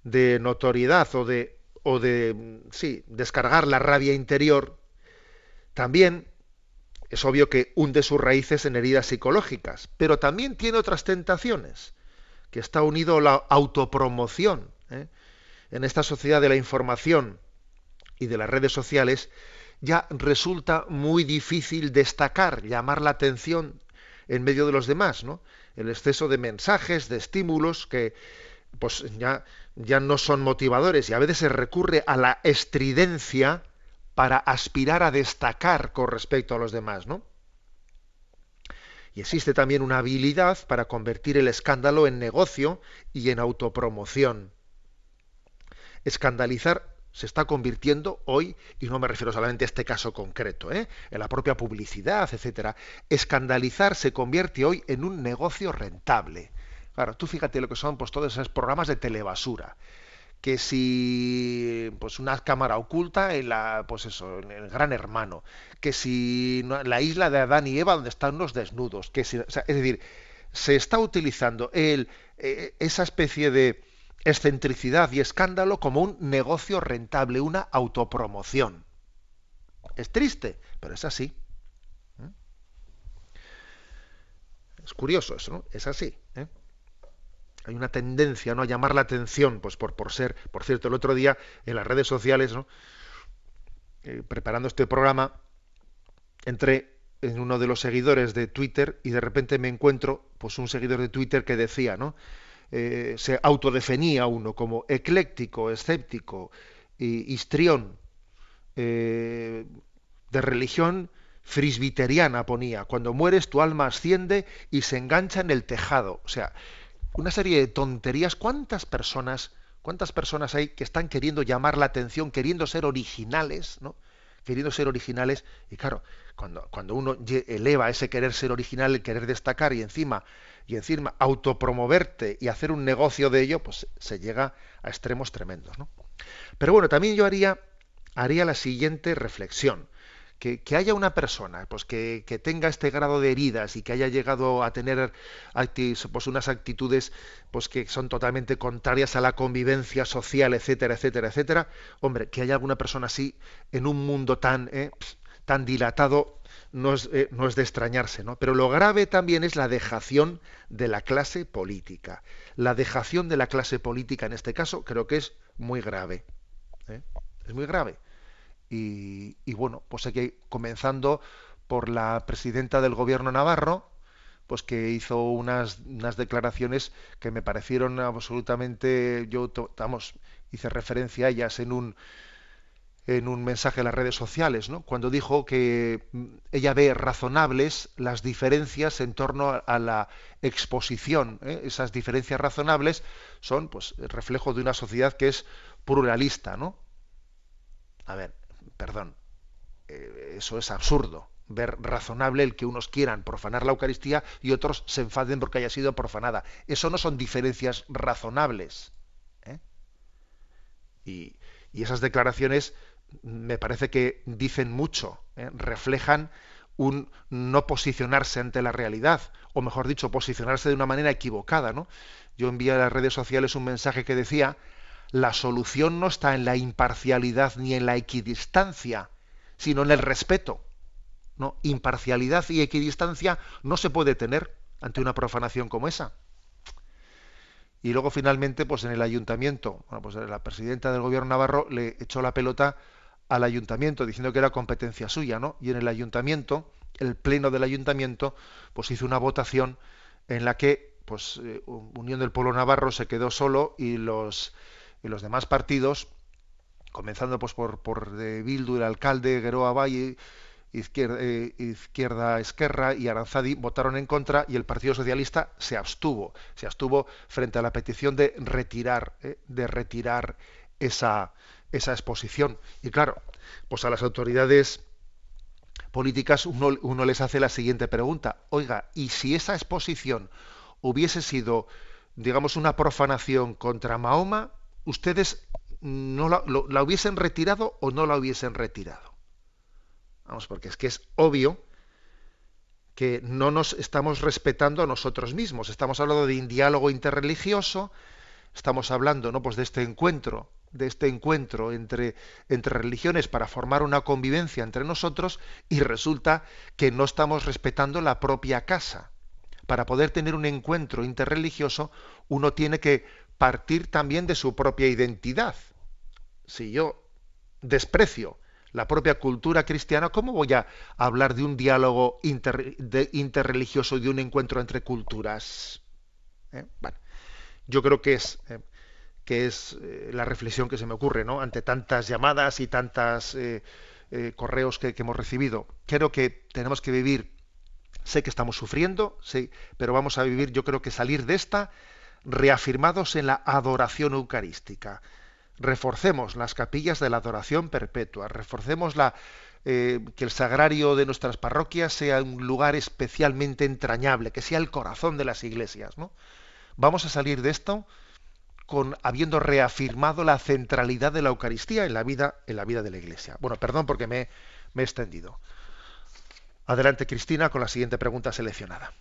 de notoriedad o de, o de sí, descargar la rabia interior, también es obvio que hunde sus raíces en heridas psicológicas, pero también tiene otras tentaciones, que está unido a la autopromoción. ¿eh? En esta sociedad de la información y de las redes sociales, ya resulta muy difícil destacar, llamar la atención en medio de los demás, ¿no? El exceso de mensajes, de estímulos que pues ya, ya no son motivadores y a veces se recurre a la estridencia para aspirar a destacar con respecto a los demás, ¿no? Y existe también una habilidad para convertir el escándalo en negocio y en autopromoción. Escandalizar se está convirtiendo hoy, y no me refiero solamente a este caso concreto, ¿eh? en la propia publicidad, etcétera, escandalizar se convierte hoy en un negocio rentable. Claro, tú fíjate lo que son pues todos esos programas de telebasura que si pues una cámara oculta en la pues eso en el gran hermano que si la isla de Adán y Eva donde están los desnudos que si, es decir se está utilizando el, eh, esa especie de excentricidad y escándalo como un negocio rentable, una autopromoción. Es triste, pero es así. ¿Mm? Es curioso eso, ¿no? Es así. ¿eh? Hay una tendencia ¿no? a llamar la atención, pues por, por ser, por cierto, el otro día en las redes sociales, ¿no? Eh, preparando este programa, entré en uno de los seguidores de Twitter y de repente me encuentro pues un seguidor de Twitter que decía, ¿no? Eh, se autodefinía uno como ecléctico, escéptico, histrión, eh, de religión frisbiteriana ponía, cuando mueres tu alma asciende y se engancha en el tejado. O sea, una serie de tonterías. ¿Cuántas personas, cuántas personas hay que están queriendo llamar la atención, queriendo ser originales, ¿no? Queriendo ser originales. Y claro, cuando, cuando uno eleva ese querer ser original, el querer destacar y encima, y encima autopromoverte y hacer un negocio de ello, pues se llega a extremos tremendos, ¿no? Pero bueno, también yo haría, haría la siguiente reflexión que, haya una persona pues que, tenga este grado de heridas y que haya llegado a tener pues, unas actitudes pues que son totalmente contrarias a la convivencia social, etcétera, etcétera, etcétera, hombre, que haya alguna persona así en un mundo tan, eh, tan dilatado no es, eh, no es, de extrañarse, ¿no? Pero lo grave también es la dejación de la clase política. La dejación de la clase política en este caso creo que es muy grave. ¿eh? Es muy grave. Y, bueno, pues aquí comenzando por la presidenta del gobierno navarro, pues que hizo unas, unas declaraciones que me parecieron absolutamente, yo vamos, hice referencia a ellas en un en un mensaje en las redes sociales, ¿no? cuando dijo que mm, ella ve razonables las diferencias en torno a, la exposición. ¿eh? Esas diferencias razonables son pues, el reflejo de una sociedad que es pluralista. ¿no? A ver, perdón, eh, eso es absurdo. Ver razonable el que unos quieran profanar la Eucaristía y otros se enfaden porque haya sido profanada. Eso no son diferencias razonables. ¿eh? Y, esas declaraciones me parece que dicen mucho, ¿eh? reflejan un no posicionarse ante la realidad, o mejor dicho, posicionarse de una manera equivocada. ¿no? Yo envié a las redes sociales un mensaje que decía la solución no está en la imparcialidad ni en la equidistancia, sino en el respeto. ¿no? Imparcialidad y equidistancia no se puede tener ante una profanación como esa. Y luego finalmente, pues en el ayuntamiento, bueno, pues la presidenta del gobierno navarro le echó la pelota al ayuntamiento diciendo que era competencia suya, ¿no? Y en el ayuntamiento, el pleno del ayuntamiento, pues hizo una votación en la que, pues, eh, Unión del Pueblo Navarro se quedó solo y los y los demás partidos, comenzando pues por, por de Bildu, el alcalde, Geroa Valle, Izquierda, eh, Izquierda Esquerra y Aranzadi votaron en contra y el Partido Socialista se abstuvo, se abstuvo frente a la petición de retirar, eh, de retirar esa, esa exposición. Y claro, pues a las autoridades políticas uno, uno les hace la siguiente pregunta, oiga, ¿y si esa exposición hubiese sido, digamos, una profanación contra Mahoma, ustedes no la, hubiesen retirado o no la hubiesen retirado. Vamos, porque es que es obvio que no nos estamos respetando a nosotros mismos. Estamos hablando de un diálogo interreligioso, estamos hablando ¿no? pues de este encuentro, de este encuentro entre, entre religiones para formar una convivencia entre nosotros y resulta que no estamos respetando la propia casa. Para poder tener un encuentro interreligioso, uno tiene que partir también de su propia identidad. Si yo desprecio la propia cultura cristiana, ¿cómo voy a hablar de un diálogo interreligioso y de un encuentro entre culturas? ¿Eh? yo creo que es, eh, que es eh, la reflexión que se me ocurre, ¿no? Ante tantas llamadas y tantas correos que, que, hemos recibido. Creo que tenemos que vivir, sé que estamos sufriendo, sí, pero vamos a vivir, yo creo que salir de esta reafirmados en la adoración eucarística. Reforcemos las capillas de la adoración perpetua, reforcemos la, eh, que el sagrario de nuestras parroquias sea un lugar especialmente entrañable, que sea el corazón de las iglesias. ¿no? Vamos a salir de esto con habiendo reafirmado la centralidad de la Eucaristía en la vida, en la vida de la Iglesia. Bueno, perdón porque me, me he extendido. Adelante, Cristina, con la siguiente pregunta seleccionada.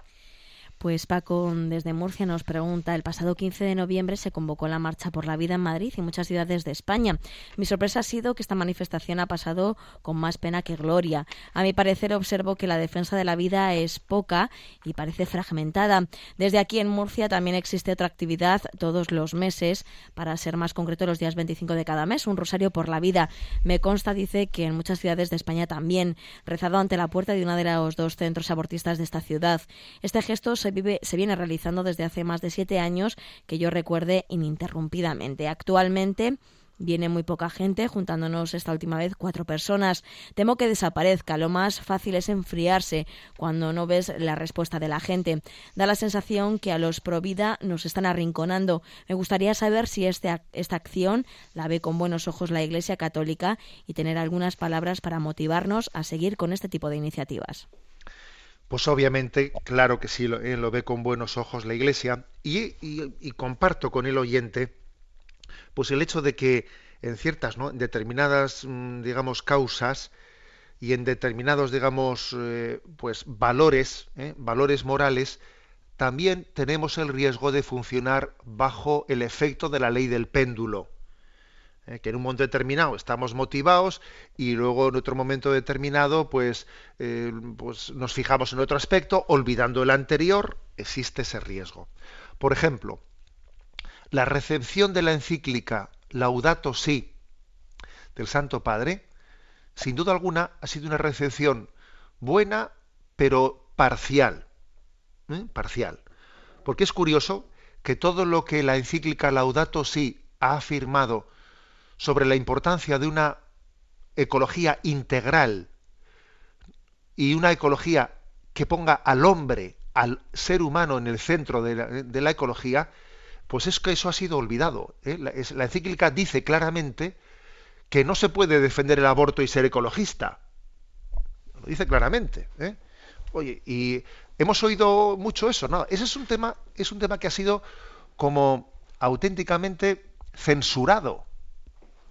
Pues Paco desde Murcia nos pregunta, el pasado 15 de noviembre se convocó la Marcha por la Vida en Madrid y muchas ciudades de España. Mi sorpresa ha sido que esta manifestación ha pasado con más pena que gloria. A mi parecer observo que la defensa de la vida es poca y parece fragmentada. Desde aquí en Murcia también existe otra actividad todos los meses, para ser más concreto los días 25 de cada mes, un rosario por la vida. Me consta, dice, que en muchas ciudades de España también, rezado ante la puerta de uno de los dos centros abortistas de esta ciudad. Este gesto se se viene realizando desde hace más de siete años que yo recuerde ininterrumpidamente. Actualmente Viene muy poca gente, juntándonos esta última vez cuatro personas. Temo que desaparezca. Lo más fácil es enfriarse cuando no ves la respuesta de la gente. Da la sensación que a los pro vida nos están arrinconando. Me gustaría saber si este, esta acción la ve con buenos ojos la Iglesia Católica y tener algunas palabras para motivarnos a seguir con este tipo de iniciativas. Pues obviamente, claro que sí, lo, ve con buenos ojos la Iglesia y, y comparto con el oyente pues el hecho de que en ciertas, ¿no? en determinadas, mm, digamos, causas y en determinados, digamos, eh, pues valores, ¿eh? valores morales, también tenemos el riesgo de funcionar bajo el efecto de la ley del péndulo. ¿Eh? que en un momento determinado estamos motivados y luego en otro momento determinado pues, pues nos fijamos en otro aspecto, olvidando el anterior, existe ese riesgo. Por ejemplo, la recepción de la encíclica Laudato Si del Santo Padre, sin duda alguna ha sido una recepción buena, pero parcial. ¿eh? Parcial. Porque es curioso que todo lo que la encíclica Laudato Si ha afirmado sobre la importancia de una ecología integral y una ecología que ponga al hombre, al ser humano en el centro de la ecología, pues es que eso ha sido olvidado. ¿eh? La, encíclica dice claramente que no se puede defender el aborto y ser ecologista. Lo dice claramente. ¿eh? Oye, y hemos oído mucho eso, ¿no? Ese es un tema, es un tema que ha sido como auténticamente censurado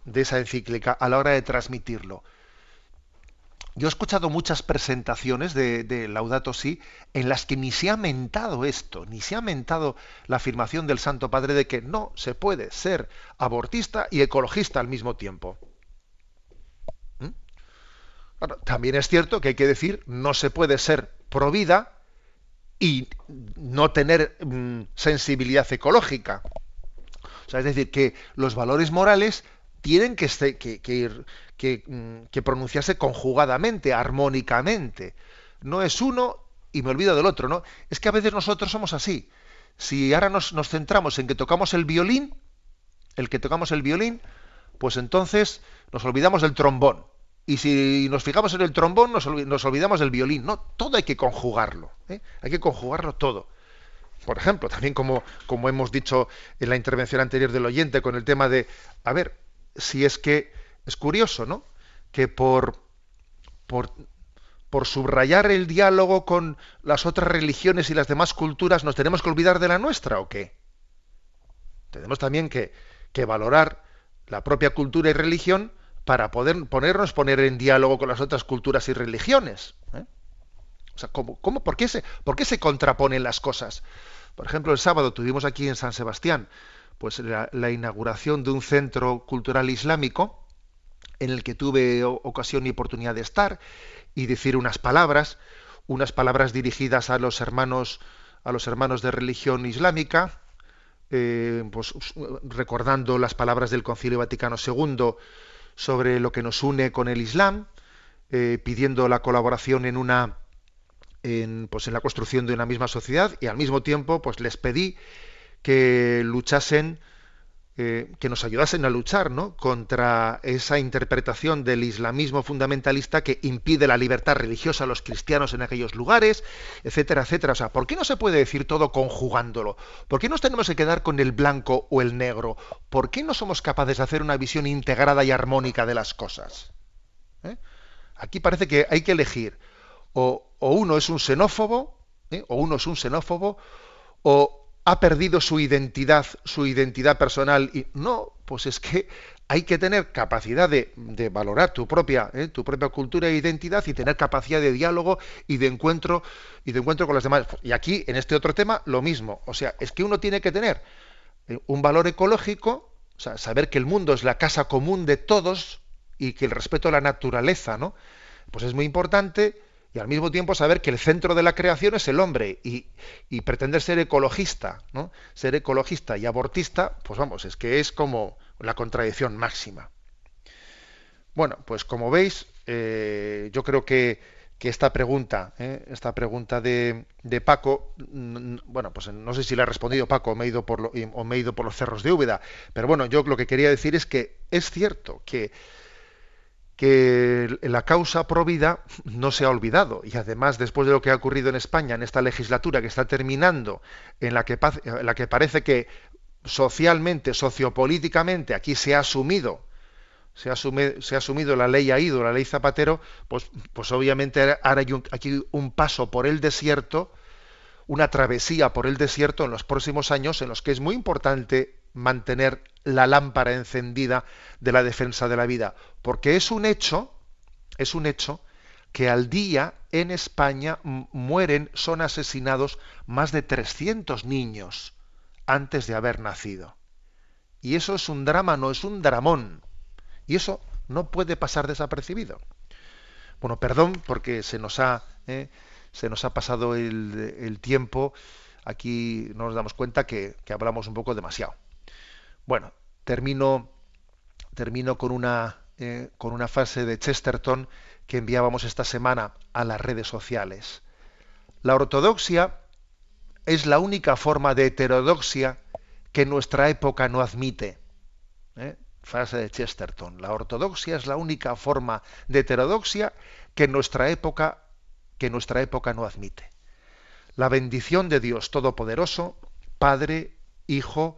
de esa encíclica a la hora de transmitirlo. Yo he escuchado muchas presentaciones de, Laudato Si en las que ni se ha mentado esto, ni se ha mentado la afirmación del Santo Padre de que no se puede ser abortista y ecologista al mismo tiempo. ¿Mm? también es cierto que hay que decir no se puede ser pro vida y no tener mm, sensibilidad ecológica. O sea, es decir, que los valores morales tienen que, que, ir Mm, que, pronunciarse conjugadamente, armónicamente. No es uno y me olvido del otro, ¿no? Es que a veces nosotros somos así. Si ahora nos, centramos en que tocamos el violín, el que tocamos el violín, pues entonces nos olvidamos del trombón. Y si nos fijamos en el trombón, nos, olvidamos del violín. No, todo hay que conjugarlo. ¿eh? Hay que conjugarlo todo. Por ejemplo, también como, como hemos dicho en la intervención anterior del oyente con el tema de, a ver, si es que es curioso, ¿no? Que por, por, por subrayar el diálogo con las otras religiones y las demás culturas nos tenemos que olvidar de la nuestra o qué? Tenemos también que, que valorar la propia cultura y religión para poder ponernos poner en diálogo con las otras culturas y religiones. ¿eh? O sea, ¿cómo, cómo, por, qué se, ¿por qué se contraponen las cosas? Por ejemplo, el sábado tuvimos aquí en San Sebastián pues la inauguración de un centro cultural islámico en el que tuve ocasión y oportunidad de estar y decir unas palabras, unas palabras dirigidas a los hermanos, a los hermanos de religión islámica, eh, pues, recordando las palabras del Concilio Vaticano II sobre lo que nos une con el Islam, eh, pidiendo la colaboración en una en, pues en la construcción de una misma sociedad y al mismo tiempo pues les pedí que luchasen eh, que nos ayudasen a luchar ¿no? contra esa interpretación del islamismo fundamentalista que impide la libertad religiosa a los cristianos en aquellos lugares, etcétera, etcétera. O sea, ¿por qué no se puede decir todo conjugándolo? ¿Por qué nos tenemos que quedar con el blanco o el negro? ¿Por qué no somos capaces de hacer una visión integrada y armónica de las cosas? ¿Eh? Aquí parece que hay que elegir o, uno es un xenófobo, ¿eh? o uno es un xenófobo, o ha perdido su identidad, su identidad personal. Y no, pues es que hay que tener capacidad de, valorar tu propia, ¿eh? tu propia cultura e identidad y tener capacidad de diálogo y de encuentro y de encuentro con los demás. Y aquí, en este otro tema, lo mismo. O sea, es que uno tiene que tener eh, un valor ecológico, o sea, saber que el mundo es la casa común de todos y que el respeto a la naturaleza, ¿no? Pues es muy importante y al mismo tiempo saber que el centro de la creación es el hombre y, pretender ser ecologista, ¿no? Ser ecologista y abortista, pues vamos, es que es como la contradicción máxima. Bueno, pues como veis, eh, yo creo que que esta pregunta, ¿eh? esta pregunta de, de, Paco, bueno, pues no sé si le ha respondido Paco o me, he ido por o me he ido por los cerros de Úbeda, pero bueno, yo lo que quería decir es que es cierto que que la causa provida no se ha olvidado. Y además después de lo que ha ocurrido en España en esta legislatura que está terminando en la que, la que parece que socialmente, sociopolíticamente aquí se ha asumido se ha, se ha asumido la ley AIDO, la ley Zapatero, pues, pues obviamente ahora hay aquí un paso por el desierto, una travesía por el desierto en los próximos años en los que es muy importante mantener la lámpara encendida de la defensa de la vida, porque es un hecho, es un hecho que al día en España mueren, son asesinados más de 300 niños antes de haber nacido. Y eso es un drama, no es un dramón. Y eso no puede pasar desapercibido. Bueno, perdón porque se nos ha, eh, se nos ha pasado el, tiempo. Aquí nos damos cuenta que hablamos un poco demasiado. Bueno, termino, termino con, una, eh, con una frase de Chesterton que enviábamos esta semana a las redes sociales. La ortodoxia es la única forma de heterodoxia que nuestra época no admite. ¿Eh? Frase de Chesterton. La ortodoxia es la única forma de heterodoxia que nuestra época que nuestra época no admite. La bendición de Dios Todopoderoso, Padre, Hijo